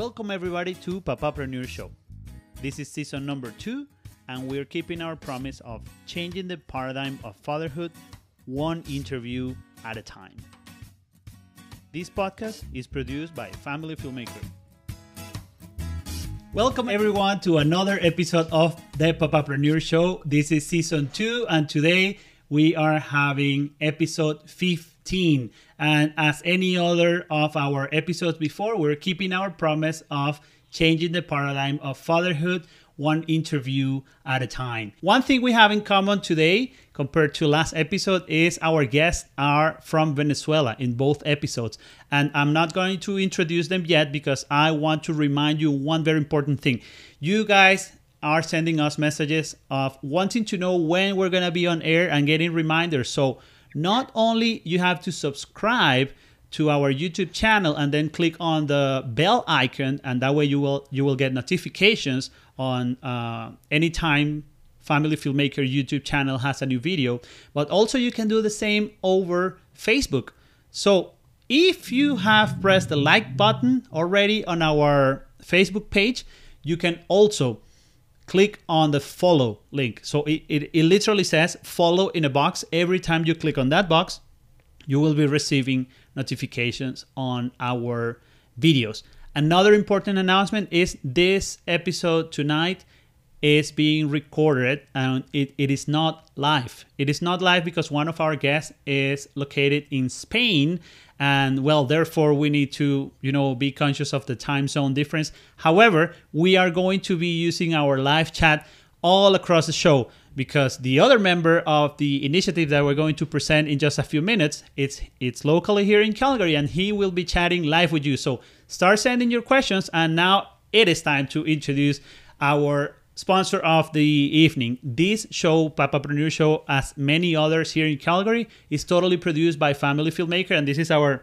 Welcome everybody to Papapreneur Show. This is season number two, and we're keeping our promise of changing the paradigm of fatherhood one interview at a time. This podcast is produced by Family Filmmaker. Welcome everyone to another episode of the Papapreneur Show. This is season two, and today we are having episode 15. And as any other of our episodes before, we're keeping our promise of changing the paradigm of fatherhood one interview at a time. One thing we have in common today compared to last episode is our guests are from Venezuela in both episodes. And I'm not going to introduce them yet because I want to remind you one very important thing. You guys are sending us messages of wanting to know when we're going to be on air and getting reminders. So not only you have to subscribe to our YouTube channel and then click on the bell icon and that way you will you will get notifications on uh, anytime Family Filmmaker YouTube channel has a new video, but also you can do the same over Facebook. So if you have pressed the like button already on our Facebook page, you can also click on the follow link. So it, it, it, literally says follow in a box. Every time you click on that box, you will be receiving notifications on our videos. Another important announcement is this episode tonight is being recorded and it, it is not live. It is not live because one of our guests is located in Spain and well therefore we need to you know be conscious of the time zone difference however we are going to be using our live chat all across the show because the other member of the initiative that we're going to present in just a few minutes it's it's locally here in calgary and he will be chatting live with you so start sending your questions and now it is time to introduce our sponsor of the evening. This show, Papapreneur Show, as many others here in Calgary, is totally produced by Family Filmmaker, and this is our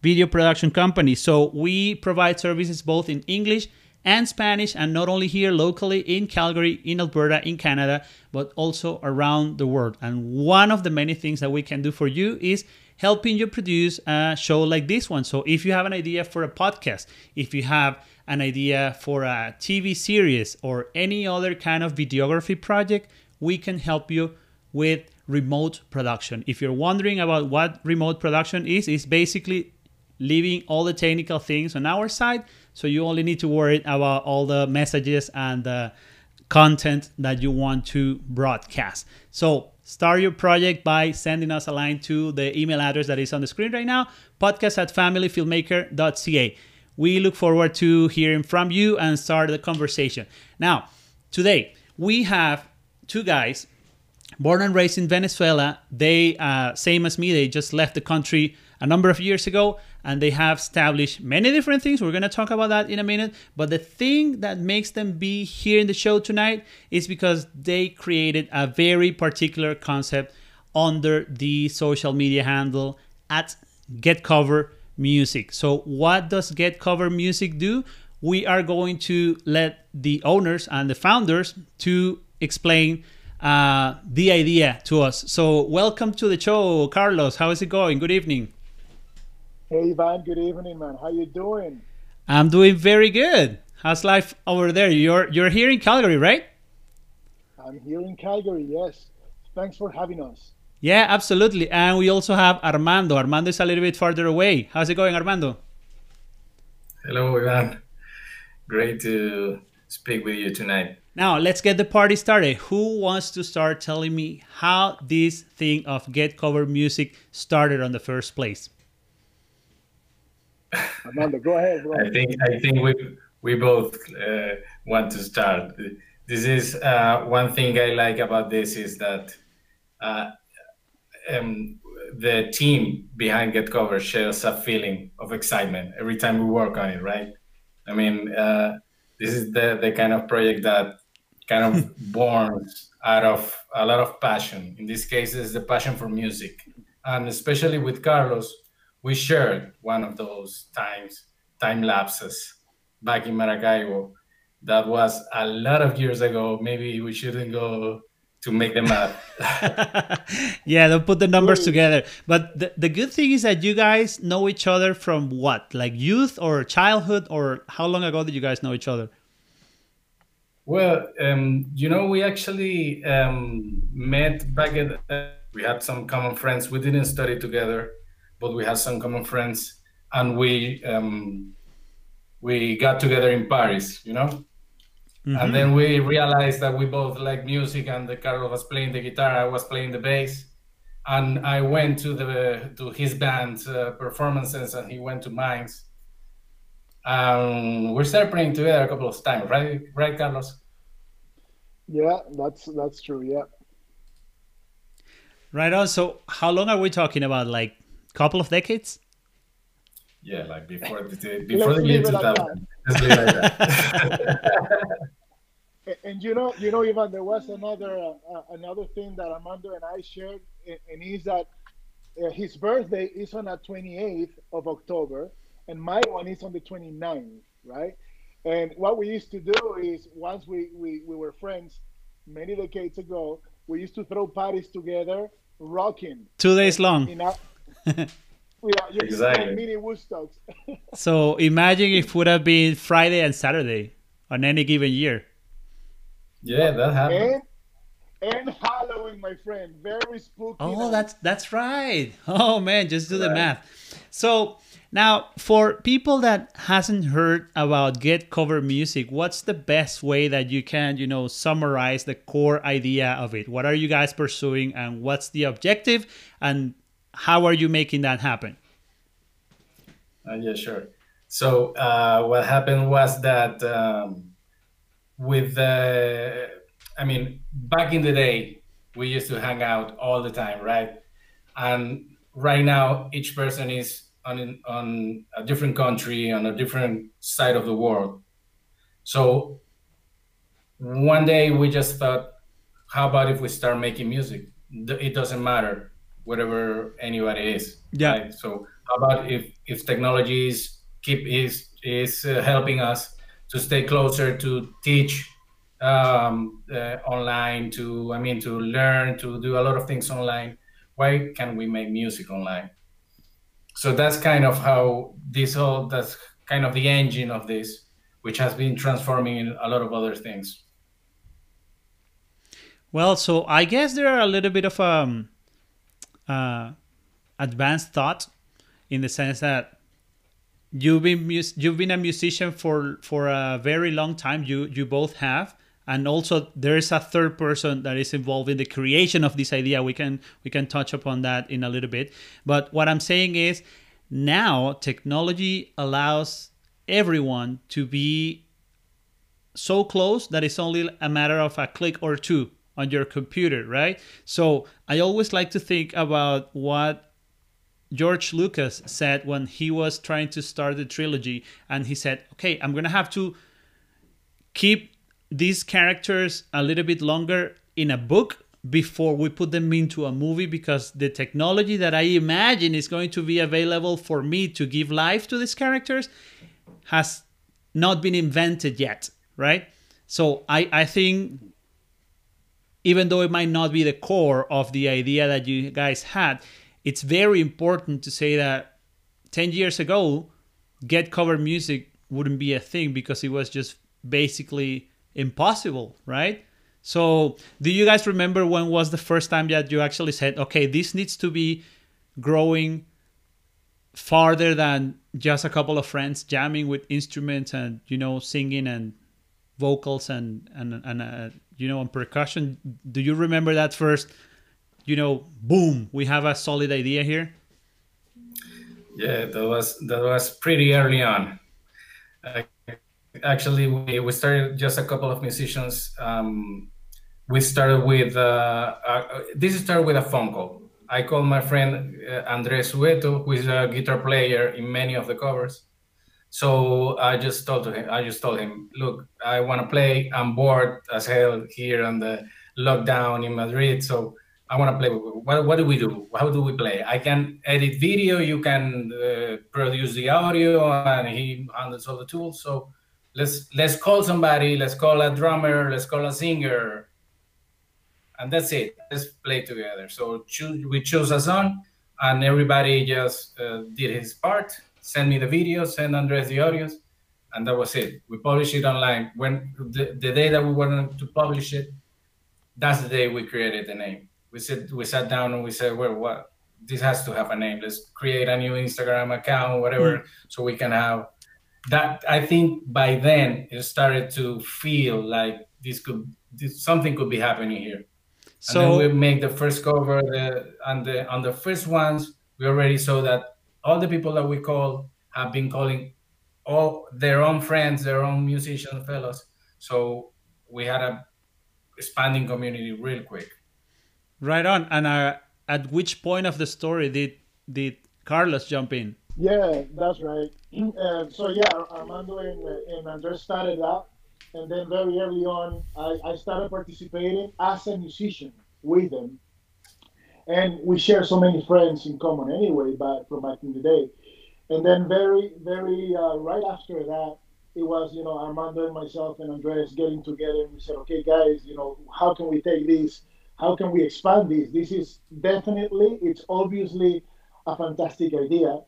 video production company. So we provide services both in English and Spanish, and not only here locally in Calgary, in Alberta, in Canada, but also around the world. And one of the many things that we can do for you is helping you produce a show like this one. So if you have an idea for a podcast, if you have an idea for a TV series or any other kind of videography project, we can help you with remote production. If you're wondering about what remote production is, it's basically leaving all the technical things on our side. So you only need to worry about all the messages and the content that you want to broadcast. So start your project by sending us a line to the email address that is on the screen right now, podcast at familyfilmmaker.ca. We look forward to hearing from you and start the conversation. Now, today we have two guys born and raised in Venezuela. They, uh, same as me, they just left the country a number of years ago and they have established many different things. We're going to talk about that in a minute. But the thing that makes them be here in the show tonight is because they created a very particular concept under the social media handle at Get Cover music. So, what does Get Cover Music do? We are going to let the owners and the founders to explain uh, the idea to us. So, welcome to the show, Carlos. How is it going? Good evening. Hey, Ivan. Good evening, man. How you doing? I'm doing very good. How's life over there? You're you're here in Calgary, right? I'm here in Calgary. Yes. Thanks for having us. Yeah, absolutely. And we also have Armando. Armando is a little bit farther away. How's it going, Armando? Hello, Ivan. Great to speak with you tonight. Now, let's get the party started. Who wants to start telling me how this thing of Get Cover Music started on the first place? Armando, go ahead. Bro. I think I think we we both uh, want to start. This is uh, one thing I like about this is that uh, um, the team behind Get Cover shares a feeling of excitement every time we work on it, right? I mean, uh, this is the, the kind of project that kind of born out of a lot of passion. In this case, it's the passion for music. And especially with Carlos, we shared one of those times, time lapses back in Maracaibo. That was a lot of years ago. Maybe we shouldn't go to make them math. yeah, don't put the numbers together. But the, the good thing is that you guys know each other from what? Like youth or childhood or how long ago did you guys know each other? Well, um, you know, we actually um, met back at, uh, we had some common friends. We didn't study together, but we had some common friends and we, um, we got together in Paris, you know? Mm-hmm. And then we realized that we both like music, and the Carlos was playing the guitar, I was playing the bass, and I went to the to his band uh, performances, and he went to mine. Um, we started playing together a couple of times, right? Right, Carlos? Yeah, that's that's true. Yeah. Right on. So, how long are we talking about? Like, a couple of decades? Yeah, like before the before the year 2000. and you know, you know, Ivan, there was another uh, uh, another thing that Armando and I shared, and is that uh, his birthday is on the 28th of October, and my one is on the 29th, right? And what we used to do is once we, we, we were friends many decades ago, we used to throw parties together, rocking. Two days long. Yeah, exactly. mini Woodstocks. so imagine if it would have been Friday and Saturday on any given year. Yeah, that happened. And, and Halloween, my friend, very spooky. Oh, night. that's that's right. Oh man, just do right. the math. So now, for people that hasn't heard about Get Cover Music, what's the best way that you can, you know, summarize the core idea of it? What are you guys pursuing, and what's the objective? And how are you making that happen? Uh, yeah, sure. So uh, what happened was that um, with the, I mean, back in the day, we used to hang out all the time, right? And right now, each person is on on a different country, on a different side of the world. So one day we just thought, how about if we start making music? It doesn't matter whatever anybody is. Yeah. Right? So how about if if technology is keep is is uh, helping us to stay closer to teach um, uh, online to I mean to learn to do a lot of things online. Why can we make music online? So that's kind of how this whole that's kind of the engine of this, which has been transforming in a lot of other things. Well, so I guess there are a little bit of um uh, advanced thought in the sense that you've been you've been a musician for for a very long time. You you both have. And also there is a third person that is involved in the creation of this idea. We can we can touch upon that in a little bit. But what i'm saying is now technology allows everyone to be so close that it's only a matter of a click or two on your computer, right? So I always like to think about what George Lucas said when he was trying to start the trilogy. And he said, okay, I'm to have to keep these characters a little bit longer in a book before we put them into a movie because the technology that I imagine is going to be available for me to give life to these characters has not been invented yet, right? So I, I think even though it might not be the core of the idea that you guys had, it's very important to say that 10 years ago, get cover music wouldn't be a thing because it was just basically impossible, right? So, do you guys remember when was the first time that you actually said, okay, this needs to be growing farther than just a couple of friends jamming with instruments and, you know, singing and vocals and, and, and uh, you know, on percussion. Do you remember that first, you know, boom, we have a solid idea here? Yeah, that was that was pretty early on. Actually, we, we started just a couple of musicians. Um, we started with uh, uh, this started with a phone call. I called my friend uh, Andres Sueto, who is a guitar player in many of the covers so I just told him, I just told him, look, I want to play. I'm bored as hell here on the lockdown in Madrid. So I want to play. What, what do we do? How do we play? I can edit video. You can uh, produce the audio, and he handles all the tools. So let's let's call somebody. Let's call a drummer. Let's call a singer. and that's it. Let's play together. So choose, we chose a song, and everybody just uh, did his part. Send me the video, send Andres the audios, and that was it. We published it online. When the, the day that we wanted to publish it, that's the day we created the name. We said we sat down and we said, well, what this has to have a name. Let's create a new Instagram account, whatever, mm. so we can have that. I think by then it started to feel like this could this, something could be happening here. So and then we make the first cover, the and the on the first ones we already saw that all the people that we call have been calling all their own friends, their own musician fellows. So we had a expanding community real quick. Right on. And uh, at which point of the story did did Carlos jump in? Yeah, that's right. Uh, so yeah, Armando and, and Andres started that, and then very early on, I, I started participating as a musician with them, and we share so many friends in common anyway, but from back in the day, and then very very uh, right after that, it was you know Armando and myself and Andres getting together, and we said, okay, guys, you know, how can we take this? How can we expand this? This is definitely, it's obviously a fantastic idea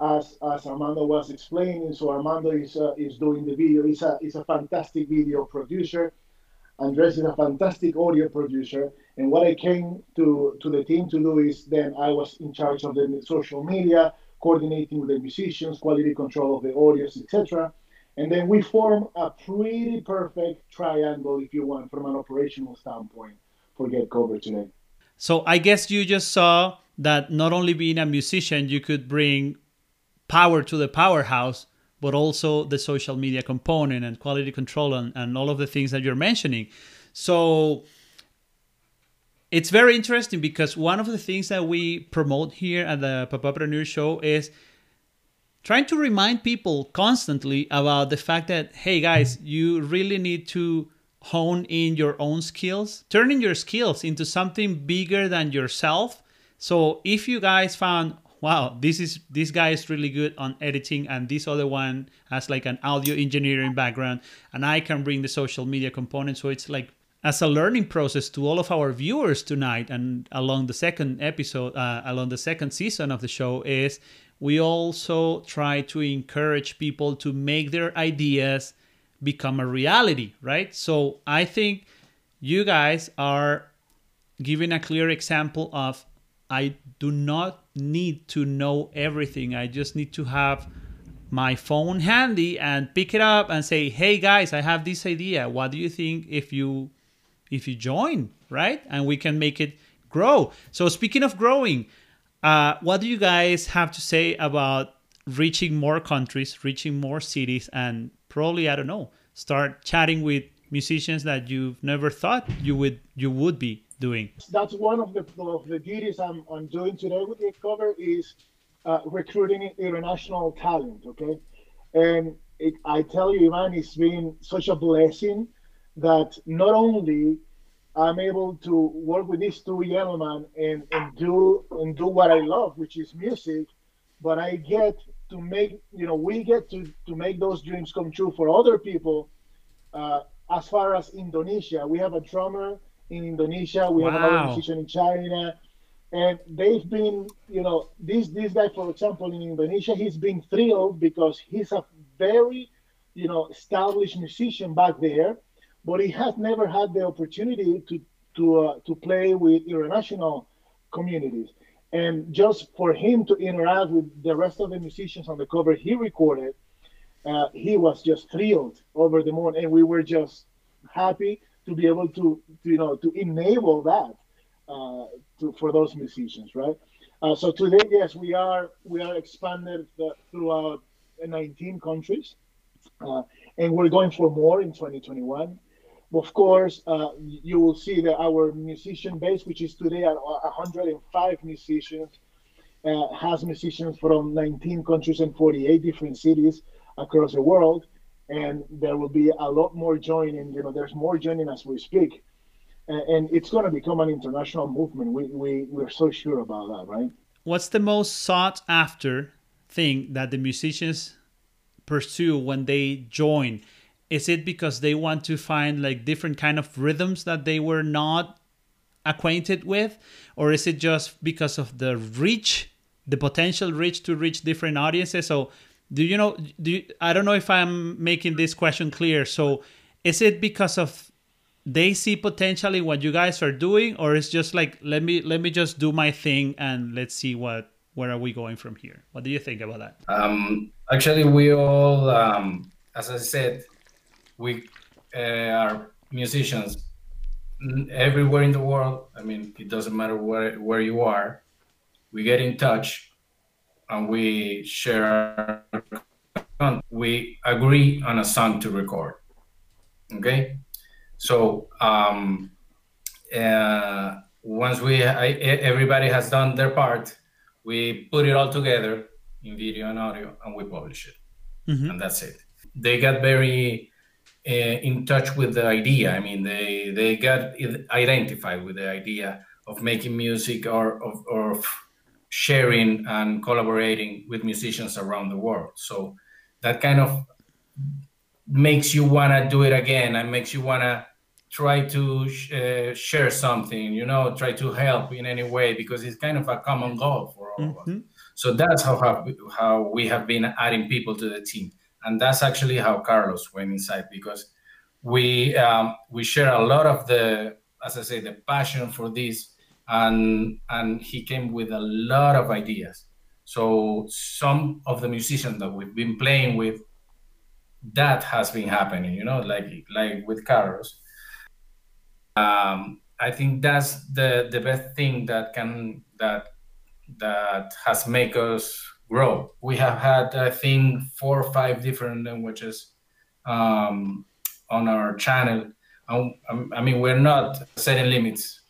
as as Armando was explaining. So Armando is uh, is doing the video. He's a he's a fantastic video producer. Andres is a fantastic audio producer. And what I came to to the team to do is then I was in charge of the social media, coordinating with the musicians, quality control of the audios, etc. And then we form a pretty perfect triangle, if you want, from an operational standpoint for Get Cover today. So I guess you just saw that not only being a musician, you could bring power to the powerhouse, but also the social media component and quality control and, and all of the things that you're mentioning. So it's very interesting because one of the things that we promote here at the Papapreneur Show is trying to remind people constantly about the fact that, hey guys, you really need to hone in your own skills, turning your skills into something bigger than yourself. So if you guys found wow, this is this guy is really good on editing, and this other one has like an audio engineering background, and I can bring the social media component. So it's like as a learning process to all of our viewers tonight, and along the second episode, uh, along the second season of the show, is we also try to encourage people to make their ideas become a reality, right? So I think you guys are giving a clear example of I do not need to know everything. I just need to have my phone handy and pick it up and say, "Hey guys, I have this idea. What do you think if you if you join, right? And we can make it grow." So speaking of growing, uh, what do you guys have to say about reaching more countries, reaching more cities, and probably I don't know, start chatting with musicians that you've never thought you would you would be doing? That's one of the of the duties I'm, I'm doing today with Get Cover is uh, recruiting international talent. Okay, and it, I tell you, Ivan, it's been such a blessing that not only I'm able to work with these two gentlemen and, and do and do what I love, which is music, but I get to make you know we get to to make those dreams come true for other people. Uh, as far as Indonesia, we have a drummer in Indonesia. We wow. have another musician in China. And they've been, you know, this this guy, for example, in Indonesia, he's been thrilled because he's a very, you know, established musician back there, but he has never had the opportunity to to uh, to play with international communities. And just for him to interact with the rest of the musicians on the cover he recorded, uh, he was just thrilled over the moon, and we were just happy to be able to, to you know to enable that uh, to, for those musicians, right? Uh, so today, yes, we are we are expanded the, throughout 19 countries, uh, and we're going for more in 2021. Of course, uh, you will see that our musician base, which is today at 105 musicians, uh, has musicians from 19 countries and 48 different cities across the world and there will be a lot more joining. You know, there's more joining as we speak, and, and it's going to become an international movement. We we we're so sure about that, right? What's the most sought after thing that the musicians pursue when they join? Is it because they want to find like different kind of rhythms that they were not acquainted with, or is it just because of the reach, the potential reach to reach different audiences? So, do you know? Do you, I don't know if I'm making this question clear. So, is it because of they see potentially what you guys are doing, or it's just like let me let me just do my thing and let's see what where are we going from here? What do you think about that? Um, actually, we all, um, as I said, we uh, are musicians everywhere in the world. I mean, it doesn't matter where where you are. We get in touch and we share. We agree on a song to record. Okay, so um, uh, once we I, everybody has done their part, we put it all together in video and audio, and we publish it, mm-hmm. and that's it. They got very in touch with the idea. I mean, they they got identified with the idea of making music or of, or of sharing and collaborating with musicians around the world. So that kind of makes you want to do it again and makes you want to try to uh, share something you know try to help in any way because it's kind of a common goal for all mm-hmm. of us mm-hmm. so that's how how we have been adding people to the team and that's actually how carlos went inside because we um, we share a lot of the as i say the passion for this and and he came with a lot of ideas so some of the musicians that we've been playing with that has been happening, you know, like like with Carlos. Um, I think that's the the best thing that can that that has make us grow. We have had I think four or five different languages um, on our channel. Um, I mean, we're not setting limits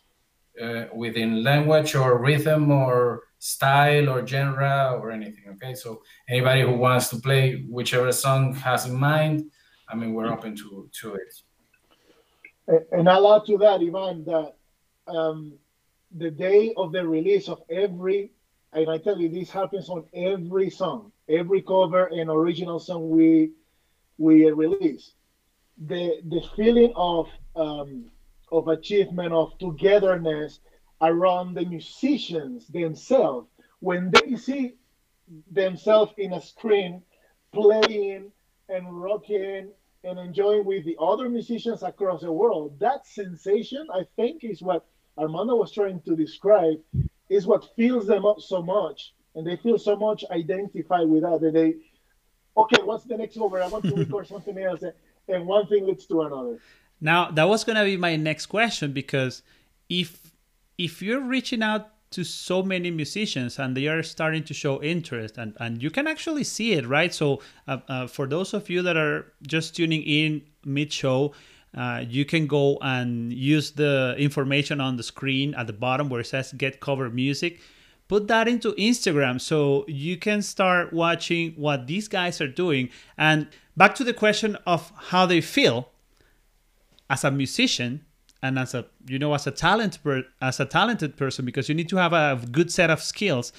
uh, within language or rhythm or style or genre or anything. Okay, so anybody who wants to play whichever song has in mind, I mean, we're open to to it. And I'll add to that, Ivan, that um, the day of the release of every, and I tell you, this happens on every song, every cover and original song we we release. The the feeling of um, of achievement, of togetherness, around the musicians themselves when they see themselves in a screen playing and rocking and enjoying with the other musicians across the world. That sensation, I think, is what Armando was trying to describe, is what fills them up so much. And they feel so much identified with that. And they, okay, what's the next over? I want to record something else. And one thing leads to another. Now, that was going to be my next question because if if you're reaching out to so many musicians and they are starting to show interest and, and you can actually see it right so uh, uh, for those of you that are just tuning in mid show uh, you can go and use the information on the screen at the bottom where it says get cover music. Put that into instagram so you can start watching what these guys are doing. And back to the question of how they feel as a musician and as a you know as a talent per, as a talented person because you need to have a good set of skills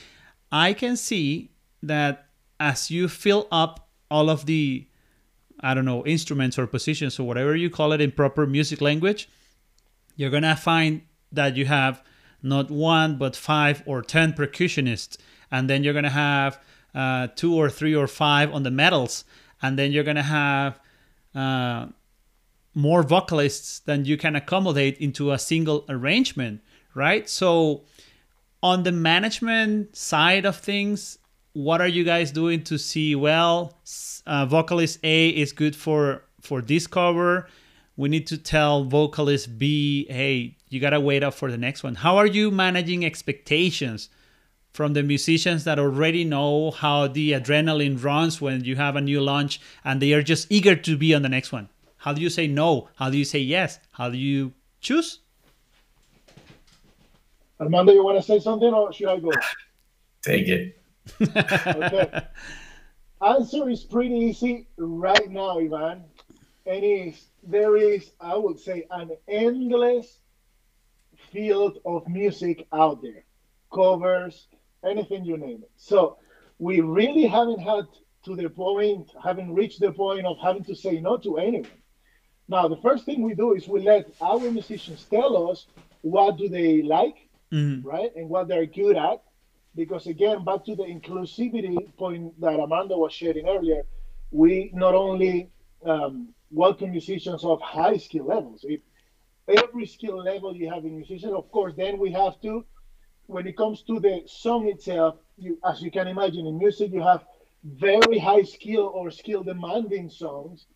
i can see that as you fill up all of the i don't know instruments or positions or whatever you call it in proper music language you're gonna find that you have not one but five or ten percussionists and then you're gonna have uh, two or three or five on the medals and then you're gonna have uh, more vocalists than you can accommodate into a single arrangement, right? So, on the management side of things, what are you guys doing to see? Well, uh, vocalist A is good for for this cover. We need to tell vocalist B, hey, you gotta wait up for the next one. How are you managing expectations from the musicians that already know how the adrenaline runs when you have a new launch and they are just eager to be on the next one? How do you say no? How do you say yes? How do you choose? Armando, you want to say something or should I go? Take it. Okay. Answer is pretty easy right now, Ivan. And is there is, I would say, an endless field of music out there. Covers, anything you name it. So we really haven't had to the point, having reached the point of having to say no to anyone Now, the first thing we do is we let our musicians tell us what do they like, Mm-hmm. right, and what they're good at. Because again, back to the inclusivity point that Armando was sharing earlier, we not only um, welcome musicians of high skill levels. If every skill level you have in musicians, of course, then we have to. When it comes to the song itself, you, as you can imagine, in music you have very high skill or skill demanding songs.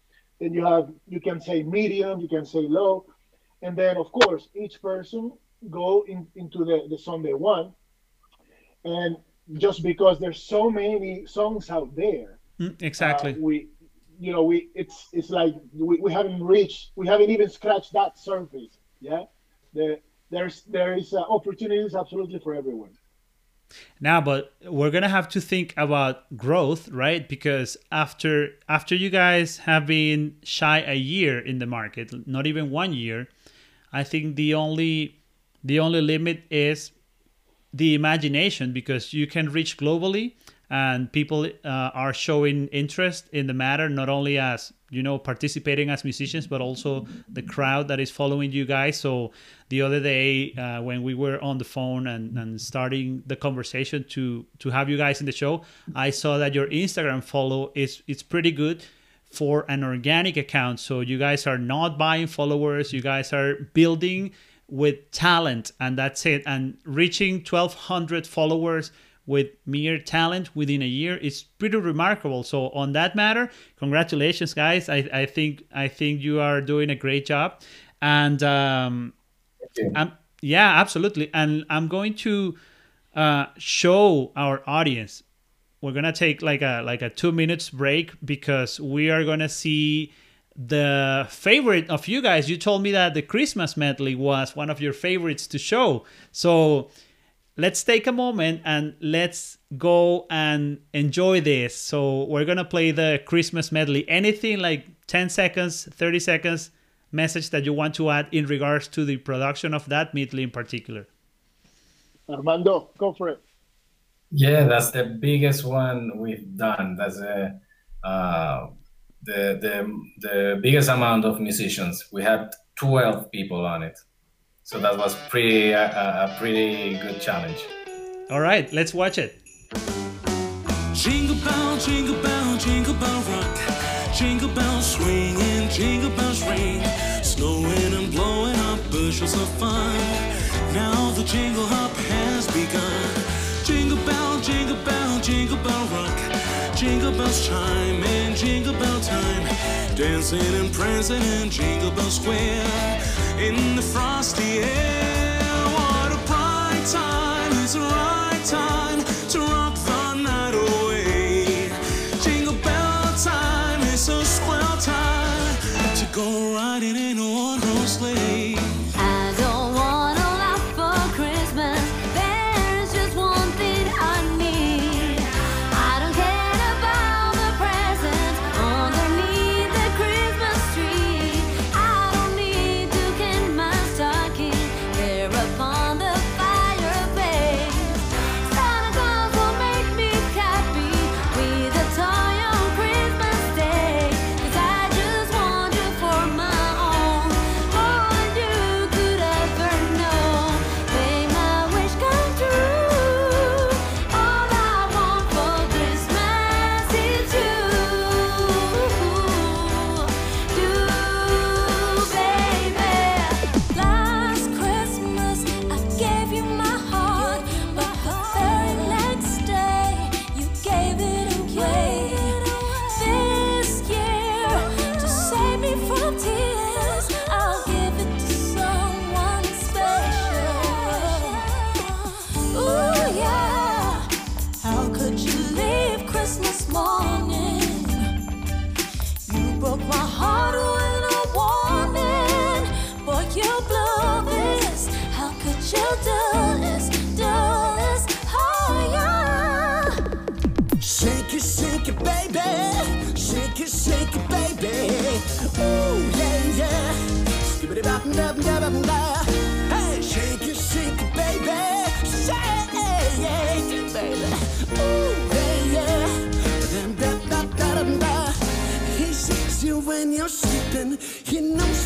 Then you have you can say medium, you can say low, and then of course each person go in, into the, the song they want. And just because there's so many songs out there, Mm, exactly. uh, we you know we it's it's like we, we haven't reached we haven't even scratched that surface yeah? The, there's there is uh, opportunities absolutely for everyone. Now but we're gonna have to think about growth right? Because after after you guys have been shy a year in the market not even one year i think the only the only limit is the imagination because you can reach globally and people uh, are showing interest in the matter not only as you know participating as musicians but also the crowd that is following you guys. So the other day uh, when we were on the phone and, and starting the conversation to to have you guys in the show i saw that your instagram follow is it's pretty good for an organic account. So you guys are not buying followers. You guys are building with talent and that's it. And reaching 1200 followers with mere talent within a year is pretty remarkable. So on that matter congratulations guys. I, I think i think you are doing a great job. And um I'm, yeah absolutely. And i'm going to uh show our audience. We're gonna take like a like a two minutes break because we are gonna see the favorite of you guys. You told me that the christmas medley was one of your favorites to show. So let's take a moment and let's go and enjoy this. So we're gonna play the christmas medley. Anything like 10 seconds 30 seconds message that you want to add in regards to the production of that medley in particular. Armando go for it. Yeah, that's the biggest one we've done. That's a, uh, the the the biggest amount of musicians. We had twelve people on it, so that was pretty uh, a pretty good challenge. all right let's watch it Jingle bell, jingle bell, jingle bell rock. Jingle bells swinging, jingle bells ring. Snowing and blowing up bushels of fun. Now the jingle hop has begun. Jingle bell, jingle bell, jingle bell rock. Jingle bells chime in jingle bell time. Dancing and prancing in Jingle Bell Square. In the frosty air, what a bright time! It's the right time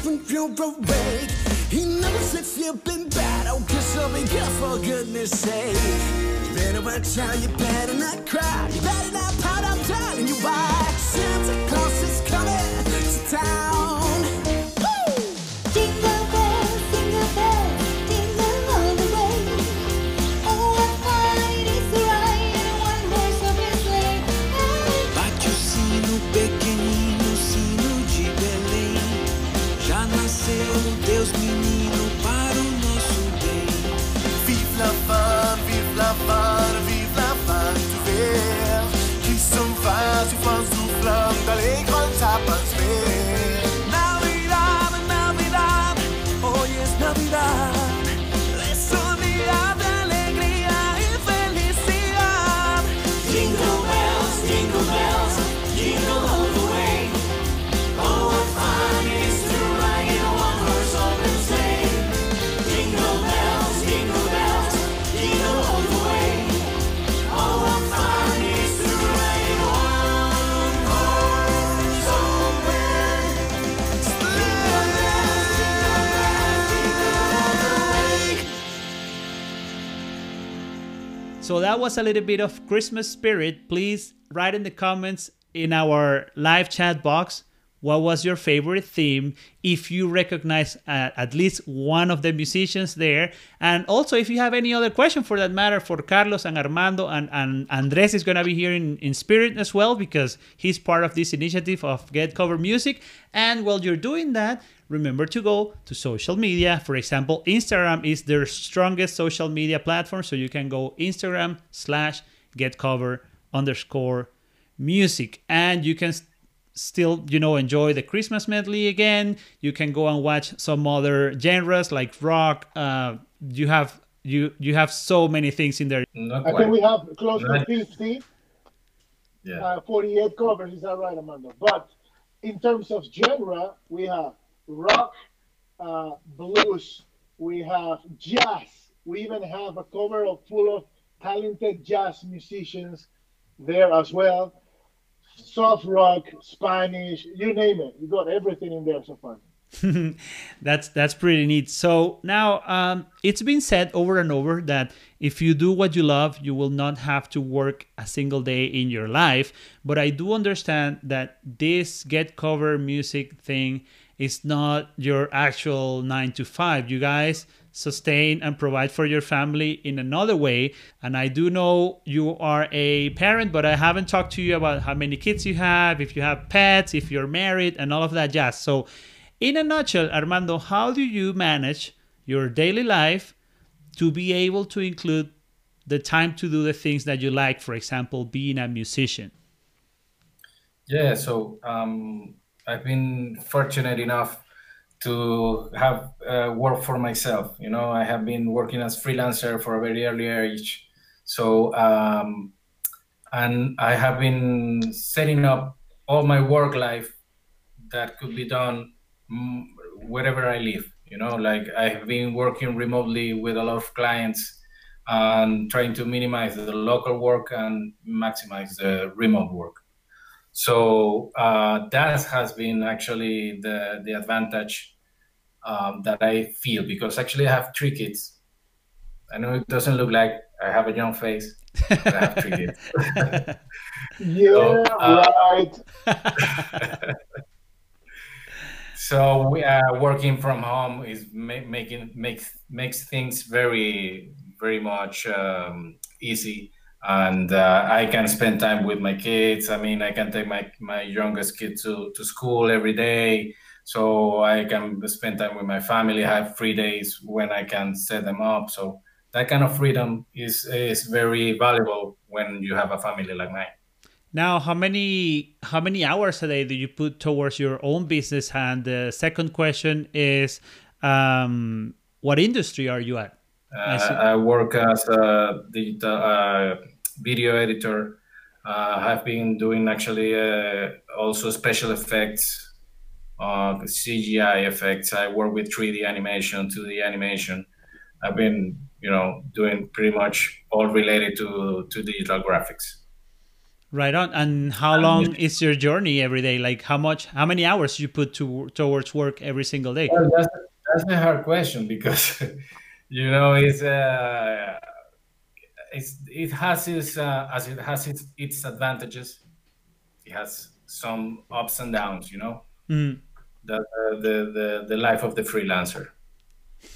when you're awake. He knows if you've been bad. Oh, cause I'll be for goodness sake. You better watch out, you better not cry. You better not pout, I'm telling you why. Santa Claus is coming to town. So that was a little bit of Christmas spirit. Please write in the comments in our live chat box what was your favorite theme if you recognize uh, at least one of the musicians there and also if you have any other question for that matter for carlos and armando and, and andres is going to be here in, in spirit as well because he's part of this initiative of get cover music and while you're doing that remember to go to social media for example instagram is their strongest social media platform so you can go instagram slash get cover underscore music and you can s- still you know enjoy the christmas medley again you can go and watch some other genres like rock uh you have you you have so many things in there I think we have close to 50, yeah. uh, 48 covers. Is that right, Armando? But in terms of genre, we have rock, uh, blues, we have jazz. We even have a cover of full of talented jazz musicians there as well. Soft rock, Spanish, you name it. You got everything in there so far. that's that's pretty neat. So now um, it's been said over and over that if you do what you love, you will not have to work a single day in your life. But I do understand that this get cover music thing is not your actual nine to five. You guys sustain and provide for your family in another way. And I do know you are a parent, but I haven't talked to you about how many kids you have, if you have pets, if you're married, and all of that jazz. So in a nutshell, Armando, how do you manage your daily life to be able to include the time to do the things that you like, for example, being a musician? Yeah, so um, I've been fortunate enough to have uh, work for myself. You know, I have been working as freelancer for a very early age. So, um, and I have been setting up all my work life that could be done mm, wherever I live. You know, like I've been working remotely with a lot of clients and trying to minimize the local work and maximize the remote work. So uh, that has been actually the the advantage um, that I feel because actually I have three kids. I know it doesn't look like I have a young face, but I have three kids. Yeah, uh, right. so we are working from home is ma- making makes makes things very very much um, easy and uh, i can spend time with my kids i mean i can take my my youngest kid to, to school every day so i can spend time with my family I have free days when i can set them up so that kind of freedom is is very valuable when you have a family like mine Now, how many how many hours a day do you put towards your own business? And the second question is, um, what industry are you at? I. Uh, I work as a digital uh, video editor. Uh, I've been doing actually uh, also special effects, uh, CGI effects. I work with 3D animation, 2D animation. I've been, you know, doing pretty much all related to to digital graphics. Right on. And how long is your journey every day? Like how much, how many hours you put to towards work every single day? Well, that's, that's a hard question because you know it's uh, it has its uh, as it has its its advantages. It has some ups and downs. You know, Mm. the the the, the life of the freelancer.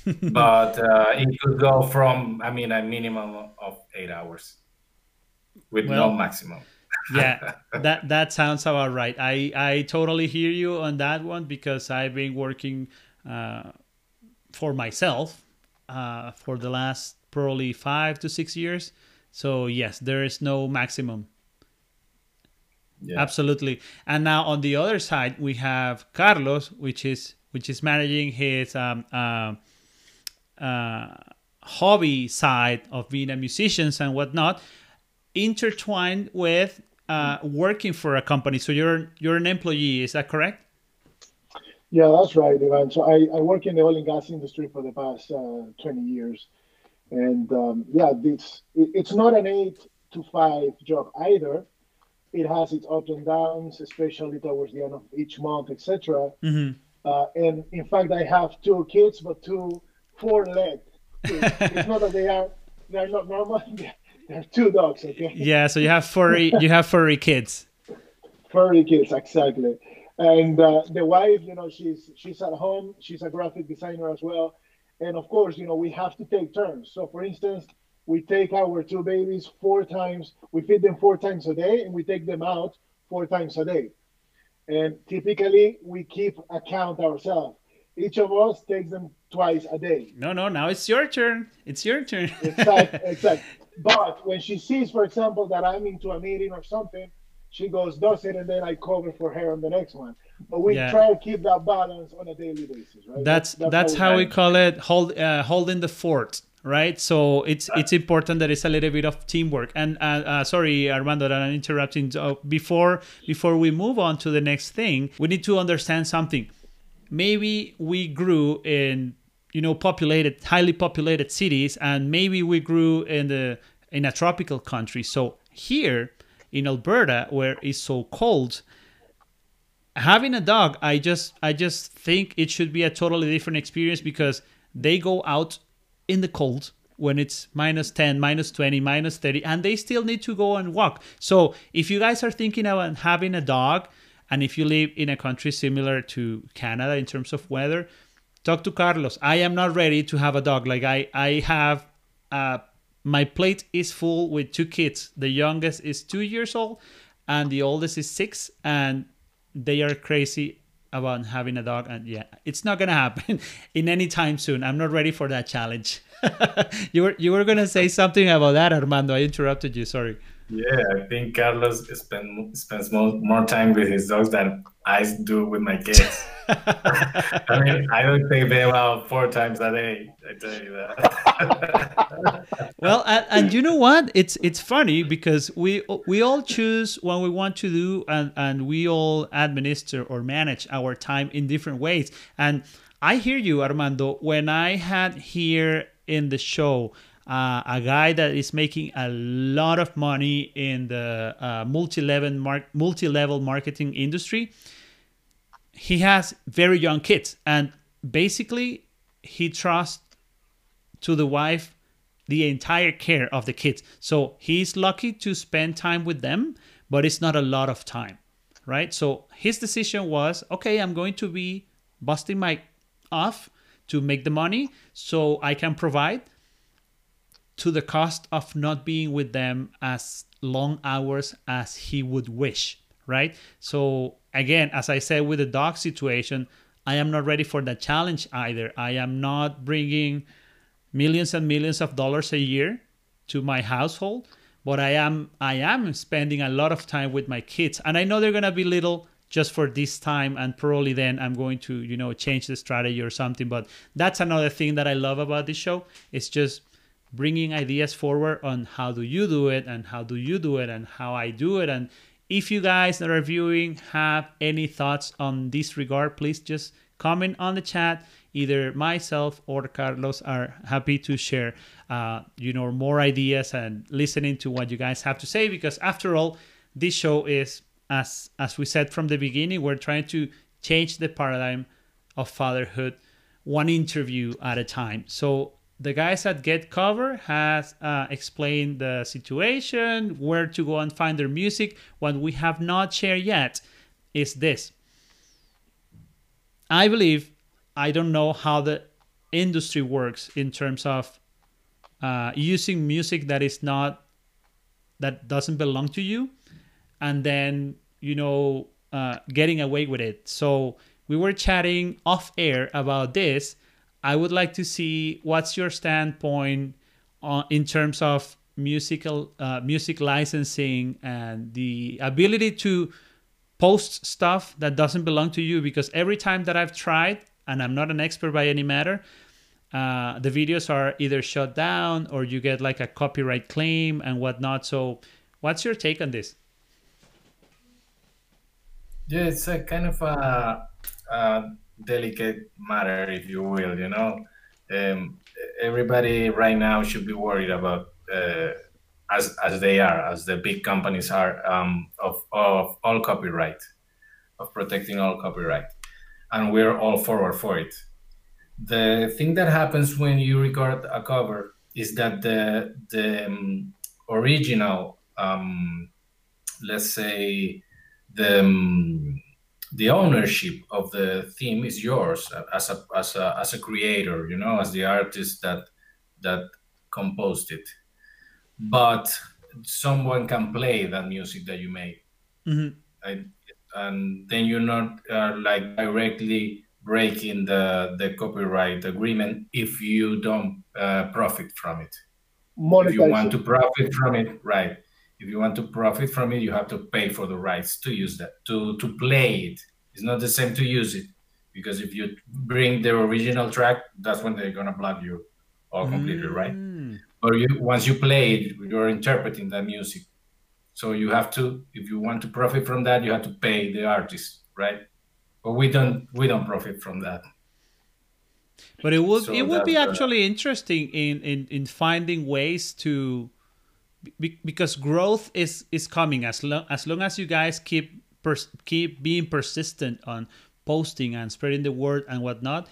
but uh, it could go from I mean a minimum of eight hours with Well, no maximum. yeah that that sounds about right i i totally hear you on that one because i've been working uh, for myself uh, for the last probably five to six years so yes there is no maximum Yeah. absolutely and now on the other side we have carlos which is which is managing his um, uh, uh, hobby side of being a musician and whatnot intertwined with uh, working for a company so you're you're an employee is that correct Yeah, that's right, Ivan. So I, I work in the oil and gas industry for the past uh, 20 years. And um, yeah, this, it, it's not an eight to five job either. It has its ups and downs, especially towards the end of each month, etc. hmm Uh, and in fact, I have two kids, but two four-legged. kids. it's not that they are they're not normal. They're two dogs. Okay. yeah so you have furry you have furry kids furry kids exactly and uh, the wife you know she's she's at home she's a graphic designer as well and of course you know we have to take turns. So for instance we take our two babies four times we feed them four times a day and we take them out four times a day. And typically we keep account ourselves. Each of us takes them twice a day. No no now it's your turn. It's your turn. Exact, exact. But when she sees, for example, that I'm into a meeting or something, she goes, does it, and then I cover for her on the next one. But we Yeah. try to keep that balance on a daily basis, right? that's that's how we manage. call it hold uh, holding the fort right so it's it's important that it's a little bit of teamwork and uh, uh, sorry armando that i'm interrupting uh, before before we move on to the next thing we need to understand something maybe we grew in you know populated highly populated cities and maybe we grew in the in a tropical country so here in alberta where it's so cold having a dog i just i just think it should be a totally different experience because they go out in the cold when it's minus 10 minus 20 minus 30 and they still need to go and walk. So if you guys are thinking about having a dog and if you live in a country similar to canada in terms of weather talk to carlos. I am not ready to have a dog. Like i i have uh my plate is full with two kids. The youngest is two years old and the oldest is six and they are crazy about having a dog and yeah it's not gonna happen in any time soon. I'm not ready for that challenge. You were you were gonna say something about that armando. I interrupted you sorry Yeah, I think Carlos spend, spends more, more time with his dogs than I do with my kids. I mean, I don't take them out four times a day. I tell you that. well and, and you know what it's it's funny because we we all choose what we want to do and and we all administer or manage our time in different ways and i hear you armando when i had here in the show uh, a guy that is making a lot of money in the uh, multi-level mar- multi-level marketing industry he has very young kids and basically he trusts to the wife the entire care of the kids. So he's lucky to spend time with them, but it's not a lot of time, right? So his decision was okay, I'm going to be busting my off to make the money so I can provide to the cost of not being with them as long hours as he would wish, right? So again, as I said with the dog situation, I am not ready for that challenge either. I am not bringing millions and millions of dollars a year to my household but i am i am spending a lot of time with my kids and i know they're to be little just for this time and probably then i'm going to you know change the strategy or something but that's another thing that i love about this show it's just bringing ideas forward on how do you do it and how do you do it and how i do it and if you guys that are viewing have any thoughts on this regard please just comment on the chat either myself or carlos are happy to share uh, you know more ideas and listening to what you guys have to say because after all this show is as as we said from the beginning, we're trying to change the paradigm of fatherhood one interview at a time. So the guys at Get Cover has uh, explained the situation, where to go and find their music. What we have not shared yet is this. I believe I don't know how the industry works in terms of uh, using music that is not that doesn't belong to you, and then you know uh, getting away with it. So we were chatting off air about this. I would like to see what's your standpoint on, in terms of musical uh, music licensing and the ability to post stuff that doesn't belong to you because every time that I've tried and I'm not an expert by any matter uh, the videos are either shut down or you get like a copyright claim and whatnot. So what's your take on this? Yeah, it's a kind of a, a delicate matter, if you will. You know, um, everybody right now should be worried about, uh, as as they are, as the big companies are, um, of of all copyright, of protecting all copyright, and we're all forward for it. The thing that happens when you record a cover is that the the um, original, um, let's say the um, the ownership of the theme is yours as a as a as a creator you know as the artist that that composed it. But someone can play that music that you made Mhm. I, and then you're not uh, like directly breaking the the copyright agreement if you don't uh, profit from it. If you want to profit from it right if you want to profit from it you have to pay for the rights to use that to to play it. It's not the same to use it because if you bring the original track that's when they're gonna block you all completely right? But you once you play it you're interpreting that music. So you have to if you want to profit from that you have to pay the artist right? But we don't we don't profit from that. But it would So it would be uh, actually interesting in, in, in finding ways to be, because growth is is coming as long as long as you guys keep pers- keep being persistent on posting and spreading the word and whatnot.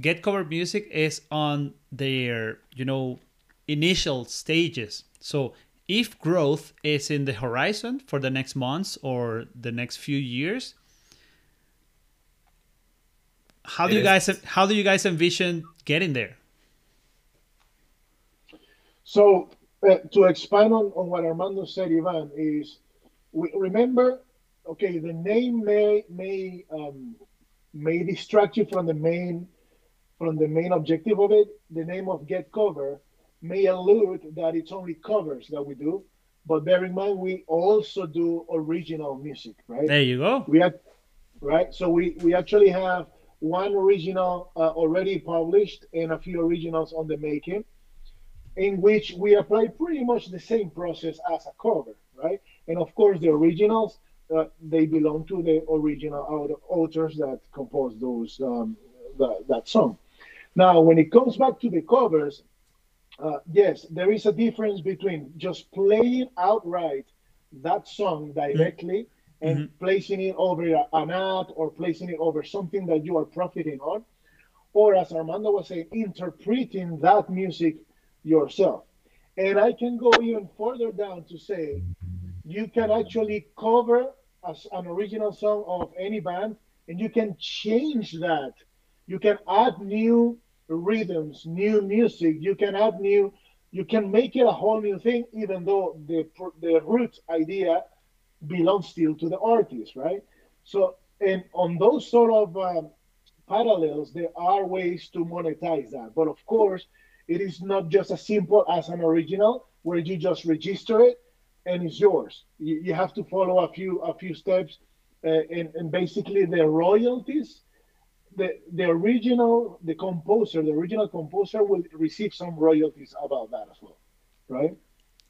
Get cover music is on their you know initial stages. So if growth is in the horizon for the next months or the next few years, how do It you is. guys how do you guys envision getting there? So uh, to expand on, on what Armando said, Ivan, is we, remember, okay, the name may may um, may distract you from the main from the main objective of it. The name of Get Cover may allude that it's only covers that we do, but bear in mind we also do original music, right? There you go. We had right, so we we actually have one original uh, already published and a few originals on the making in which we apply pretty much the same process as a cover, right? And of course, the originals uh, they belong to the original authors that composed those um, that, that song. Now, when it comes back to the covers, uh, yes, there is a difference between just playing outright that song directly and placing it over an ad or placing it over something that you are profiting on, or as Armando was saying, interpreting that music yourself. And I can go even further down to say you can actually cover as an original song of any band and you can change that. You can add new rhythms, new music. You can add new, you can make it a whole new thing, even though the the root idea belongs still to the artist, right? So, and on those sort of um, parallels, there are ways to monetize that. But of course, it is not just as simple as an original where you just register it and it's yours. You, you have to follow a few a few steps, uh, and, and basically the royalties. The, the original, the composer, the original composer will receive some royalties about that as well, right?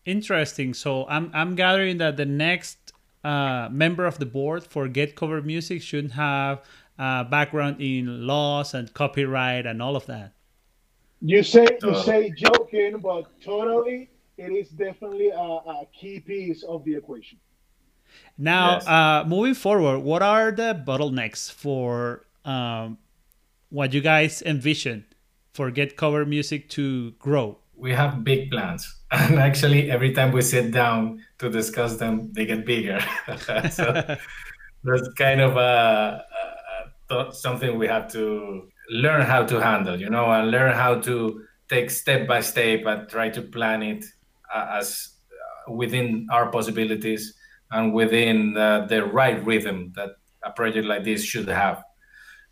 Interesting. So I'm I'm gathering that the next uh, member of the board for Get Cover Music should have a background in laws and copyright and all of that. You say you Totally. say joking, but totally, it is definitely a, a key piece of the equation. Now, Yes. uh, moving forward, what are the bottlenecks for um, what you guys envision for Get Cover Music to grow? we have big plans and actually every time we sit down to discuss them they get bigger so that's kind of a, a th- something we have to learn how to handle you know and learn how to take step by step and try to plan it uh, as uh, within our possibilities and within uh, the right rhythm that a project like this should have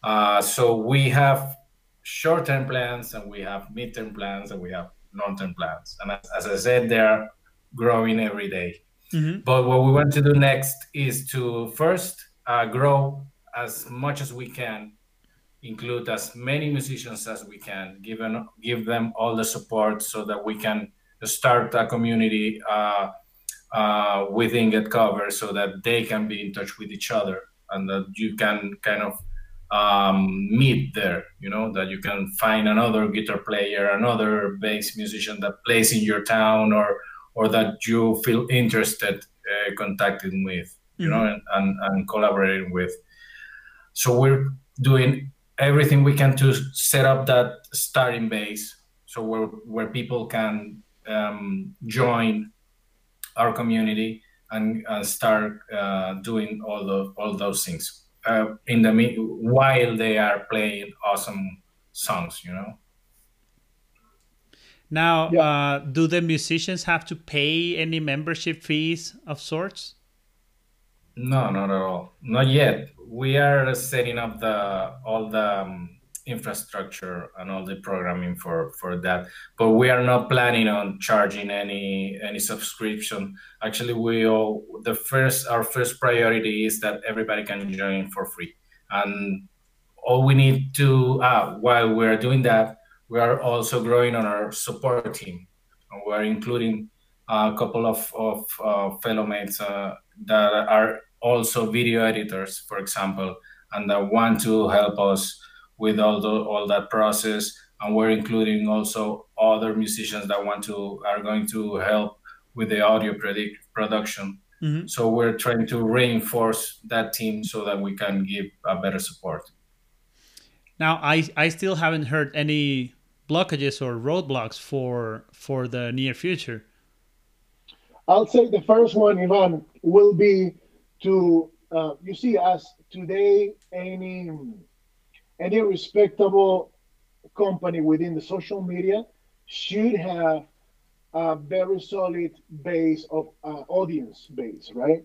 uh, so we have short-term plans and we have mid-term plans and we have long-term plans. And as, as I said, they're growing every day. Mhm. But what we want to do next is to first uh, grow as much as we can, include as many musicians as we can, given give them all the support so that we can start a community uh, uh, within Get Cover so that they can be in touch with each other and that you can kind of um, meet there. You know that you can find another guitar player, another bass musician that plays in your town, or or that you feel interested uh, contacting with, you know, and, and and collaborating with. So we're doing everything we can to set up that starting base, so where where people can um, join our community and, and start uh, doing all the all those things uh, in the me- while they are playing awesome songs you know Now, Yeah. uh, do the musicians have to pay any membership fees of sorts? No not at all. Not yet. We are setting up the all the um, infrastructure and all the programming for for that but we are not planning on charging any any subscription. Actually we all the first our first priority is that everybody can join for free. And all we need to uh, while we're doing that we are also growing on our support team. We're including a couple of, of uh, fellow mates uh, that are also video editors for example and that want to help us with all the, all that process and we're including also other musicians that want to are going to help with the audio predict, production Mhm. so we're trying to reinforce that team so that we can give a better support Now, I, I still haven't heard any blockages or roadblocks for for the near future. I'll say the first one, Ivan, will be to uh, you see as today any any respectable company within the social media should have a very solid base of uh, audience base, right?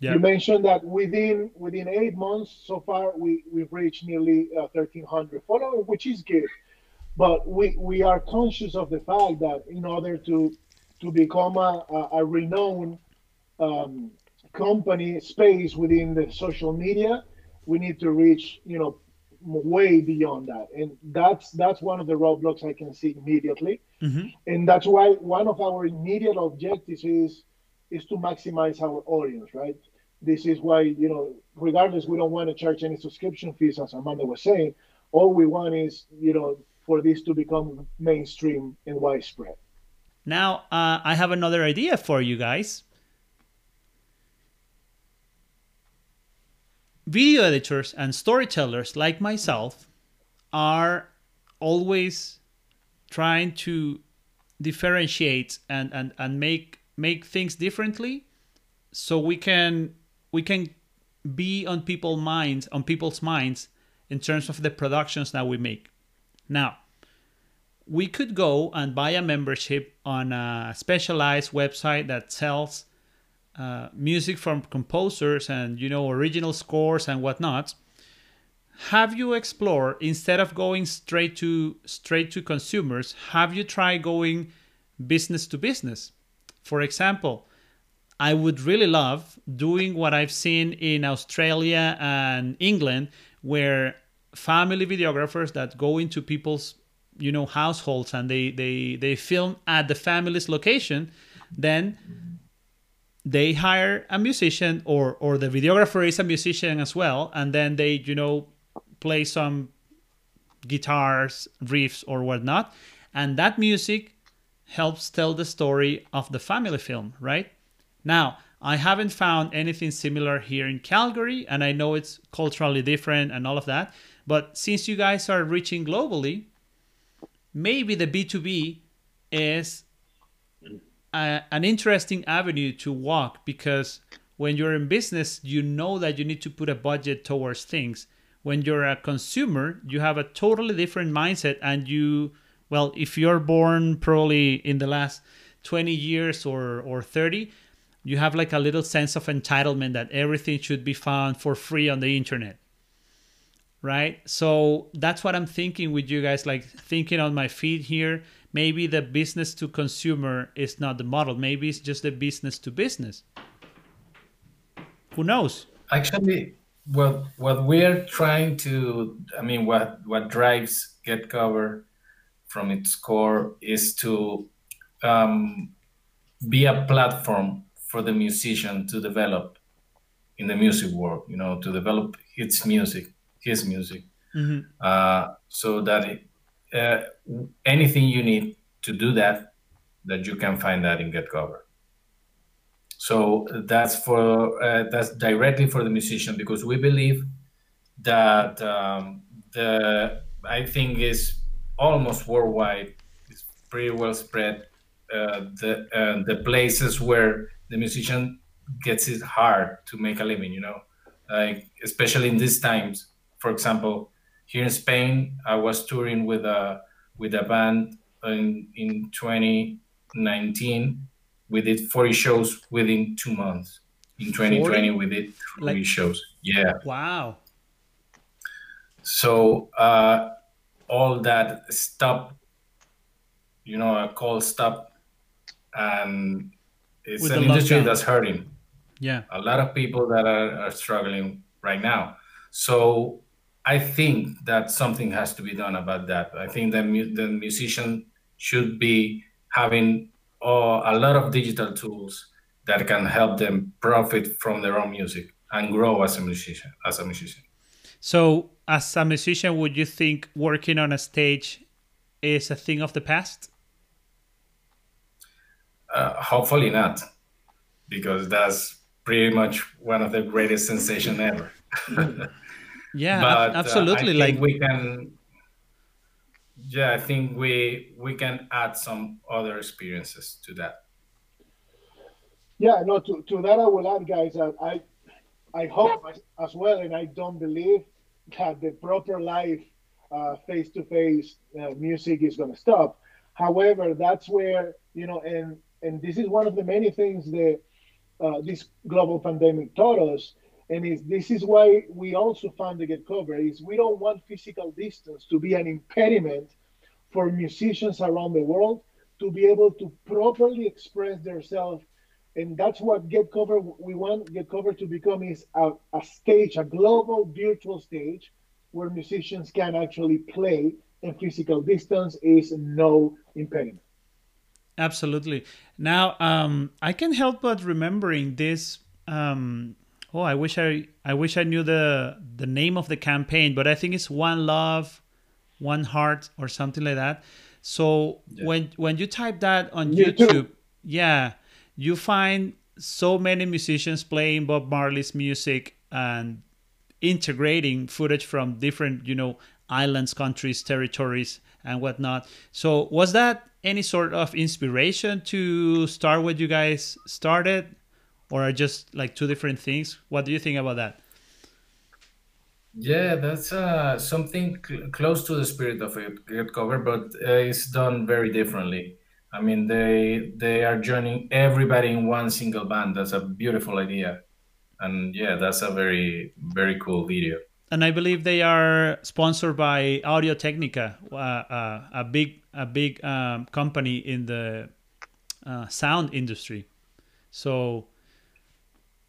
Yeah. You mentioned that within within eight months so far we we've reached nearly uh, 1,300 followers, which is good. But we we are conscious of the fact that in order to to become a, a, a renowned um, company space within the social media, we need to reach you know way beyond that, and that's that's one of the roadblocks I can see immediately, Mhm. and that's why one of our immediate objectives is is to maximize our audience, right? This is why you know, regardless, we don't want to charge any subscription fees, as Armando was saying. All we want is you know for this to become mainstream and widespread. Now, uh, I have another idea for you guys. Video editors and storytellers like myself are always trying to differentiate and, and, and make make things differently so we can we can be on people's minds on people's minds in terms of the productions that we make. Now, we could go and buy a membership on a specialized website that sells uh, music from composers and you know original scores and whatnot have you explored instead of going straight to straight to consumers have you tried going business to business? For example i would really love doing what i've seen in australia and england where family videographers that go into people's you know households and they they they film at the family's location then they hire a musician or or the videographer is a musician as well and then they you know play some guitars riffs or whatnot and that music helps tell the story of the family film right now I haven't found anything similar here in Calgary, and I know it's culturally different and all of that. But since you guys are reaching globally, maybe the B2B is an interesting avenue to walk because when you're in business, you know that you need to put a budget towards things. When you're a consumer, you have a totally different mindset, and you, well, if you're born probably in the last 20 years or, or 30, you have like a little sense of entitlement that everything should be found for free on the internet right? So that's what I'm thinking with you guys, like thinking on my feet here. Maybe the business to consumer is not the model. Maybe it's just the business to business. Who knows? Actually, what what we're trying to, I mean, what what drives Get Cover from its core is to um, be a platform for the musician to develop in the music world. You know, to develop its music, his music, uh, so that it, uh, anything you need to do that, that you can find that in Get Cover. So that's for uh, that's directly for the musician because we believe that um, the I think is almost worldwide. It's pretty well spread. Uh, the uh, the places where the musician gets it hard to make a living. You know, like especially in these times. For example, here in Spain, I was touring with a with a band in in 2019 we did 40 shows within two months. In 2020, 40? we did three Like- shows. Yeah. Wow. So uh, all that stop, you know, a call stop, and it's With an industry lockdown. that's hurting. Yeah. A lot of people that are, are struggling right now. So I think that something has to be done about that. I think that mu- the musician should be having uh, a lot of digital tools that can help them profit from their own music and grow as a musician. As a musician. So, as a musician, would you think working on a stage is a thing of the past? Uh, hopefully not, because that's pretty much one of the greatest sensation ever. Yeah, but ab- uh, absolutely. I think like, we can. Yeah, I think we we can add some other experiences to that. Yeah, no. To, to that, I will add, guys. That I I hope as, as well, and I don't believe that the proper live face to face music is going to stop. However, that's where you know, and and this is one of the many things that uh, this global pandemic taught us. And is this is why we also found the Get Cover is we don't want physical distance to be an impediment for musicians around the world to be able to properly express themselves and that's what get cover we want get cover to become is a, a stage a global virtual stage where musicians can actually play and physical distance is no impediment Absolutely. Now, um, I can help but remembering this. Um, oh, I wish I I wish I knew the the name of the campaign, but I think it's One Love, One Heart, or something like that. So when when you type that on YouTube. YouTube, yeah, you find so many musicians playing Bob Marley's music and integrating footage from different, you know, islands, countries, territories, and whatnot. So, was that any sort of inspiration to start what you guys started, or are just like two different things? What do you think about that? Yeah, that's uh, something cl- close to the spirit of it, Get Cover, but uh, it's done very differently. I mean, they they are joining everybody in one single band. That's a beautiful idea, and yeah, that's a very very cool video. And I believe they are sponsored by Audio Technica, uh, uh, a big a big um, company in the uh, sound industry. So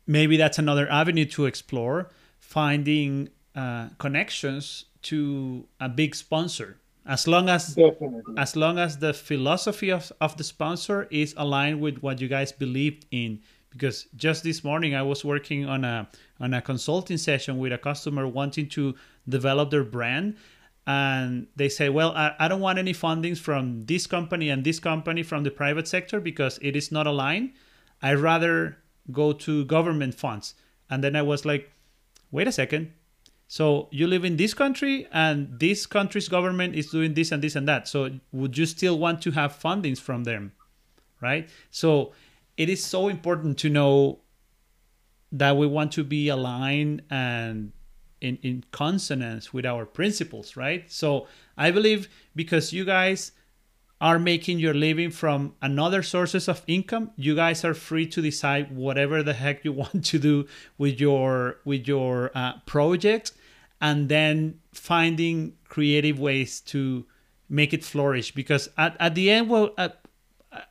maybe that's another avenue to explore, finding uh, connections to a big sponsor. As long as definitely. as long as the philosophy of, of the sponsor is aligned with what you guys believed in. Because just this morning i was working on a on a consulting session with a customer wanting to develop their brand. And they say well i, I don't want any fundings from this company and this company from the private sector because it is not aligned. I rather go to government funds. And then I was like, wait a second. So you live in this country and this country's government is doing this and this and that. So would you still want to have fundings from them? Right? So it is so important to know that we want to be aligned and in, in consonance with our principles, right? So I believe because you guys are making your living from another sources of income, you guys are free to decide whatever the heck you want to do with your with your uh, project, and then finding creative ways to make it flourish. Because at, at the end, well, uh,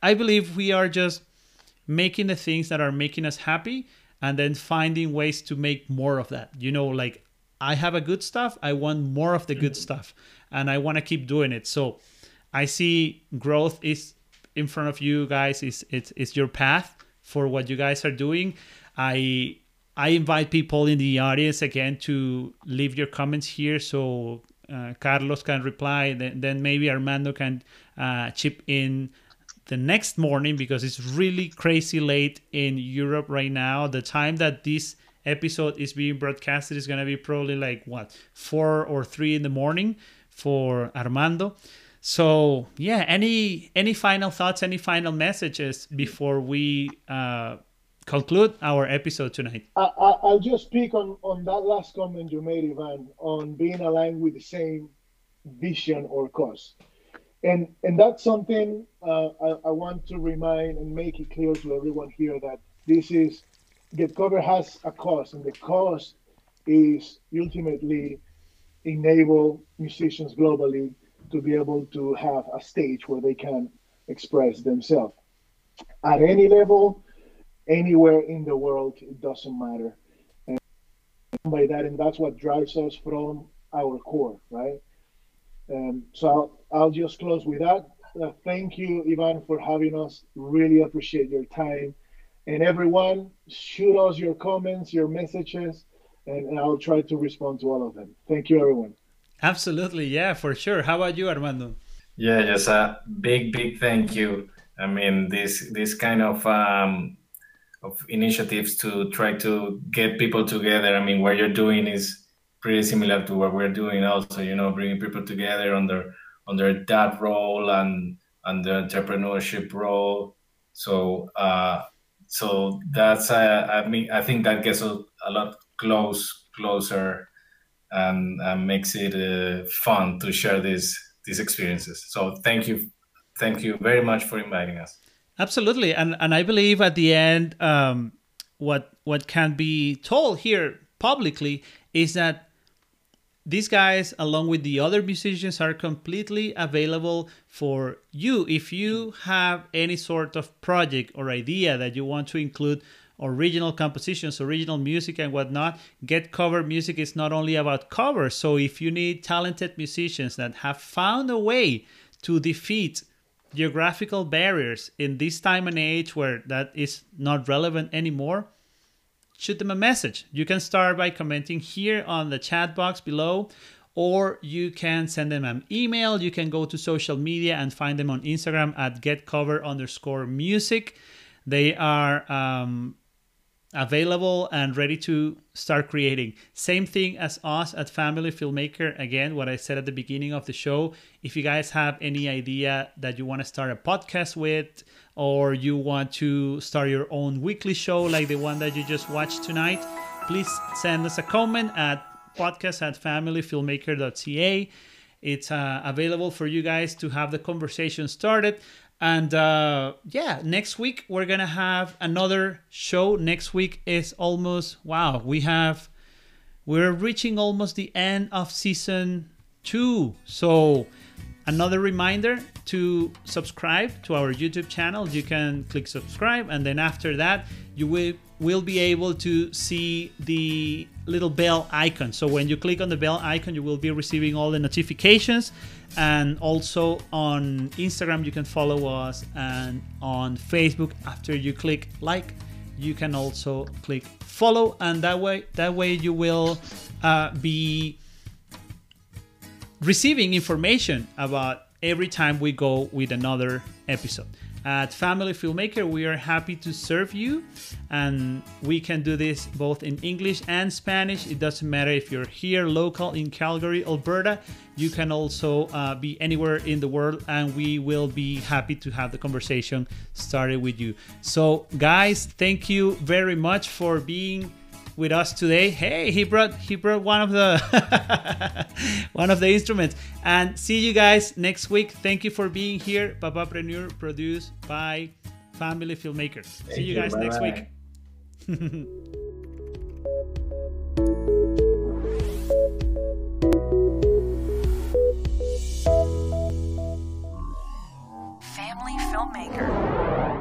I believe we are just making the things that are making us happy and then finding ways to make more of that. You know like i have a good stuff i want more of the good stuff and i want to keep doing it. So i see growth is in front of you guys is it's, it's your path for what you guys are doing i i invite people in the audience again to leave your comments here so uh, carlos can reply then, then maybe armando can uh, chip in the next morning because it's really crazy late in Europe right now. The time that this episode is being broadcasted is going to be probably like what, four or three in the morning for Armando. So yeah, any any final thoughts, any final messages before we uh, conclude our episode tonight? I, I, I'll just speak on, on that last comment you made, Ivan, on being aligned with the same vision or cause. And, and that's something uh, I, I want to remind and make it clear to everyone here that this is, Get Cover has a cause, and the cause is ultimately enable musicians globally to be able to have a stage where they can express themselves at any level, anywhere in the world, it doesn't matter. And by that, and that's what drives us from our core, right? Um, so I'll, I'll just close with that. Uh, thank you, Ivan, for having us. Really appreciate your time. And everyone, shoot us your comments, your messages, and, and I'll try to respond to all of them. Thank you, everyone. Absolutely, yeah, for sure. How about you, Armando? Yeah, just a big, big thank you. I mean, this this kind of um, of initiatives to try to get people together. I mean, what you're doing is pretty similar to what we're doing. Also, you know, bringing people together under under that role and and the entrepreneurship role. So uh, so that's uh, I mean I think that gets a, a lot close closer and, and makes it uh, fun to share these these experiences. So thank you, thank you very much for inviting us. Absolutely, and and I believe at the end, um, what what can be told here publicly is that these guys, along with the other musicians, are completely available for you. If you have any sort of project or idea that you want to include original compositions, original music, and whatnot, Get Cover Music is not only about covers. So if you need talented musicians that have found a way to defeat geographical barriers in this time and age where that is not relevant anymore, shoot them a message. You can start by commenting here on the chat box below, or you can send them an email. You can go to social media and find them on Instagram at getcover underscore music. They are um, available and ready to start creating. Same thing as us at Family Filmmaker. Again, what I said at the beginning of the show. If you guys have any idea that you want to start a podcast with, or you want to start your own weekly show like the one that you just watched tonight, please send us a comment at podcast at familyfilmmaker.ca. It's uh, available for you guys to have the conversation started. And uh, yeah, next week we're gonna have another show. Next week is almost wow. We have we're reaching almost the end of season two. So another reminder to subscribe to our YouTube channel. You can click subscribe, and then after that, you will will be able to see the little bell icon. So when you click on the bell icon, you will be receiving all the notifications. And also on Instagram, you can follow us, and on Facebook, after you click like, you can also click follow, and that way, that way you will uh, be receiving information about every time we go with another episode. At Family Filmmaker, we are happy to serve you, and we can do this both in English and Spanish. It doesn't matter if you're here local in Calgary, Alberta. You can also uh, be anywhere in the world, and we will be happy to have the conversation started with you. So, guys, thank you very much for being with us today. Hey, he brought he brought one of the one of the instruments. And see you guys next week. Thank you for being here. Papapreneur produced by Family Filmmakers. Thank see you, you guys bye next bye. week. filmmaker.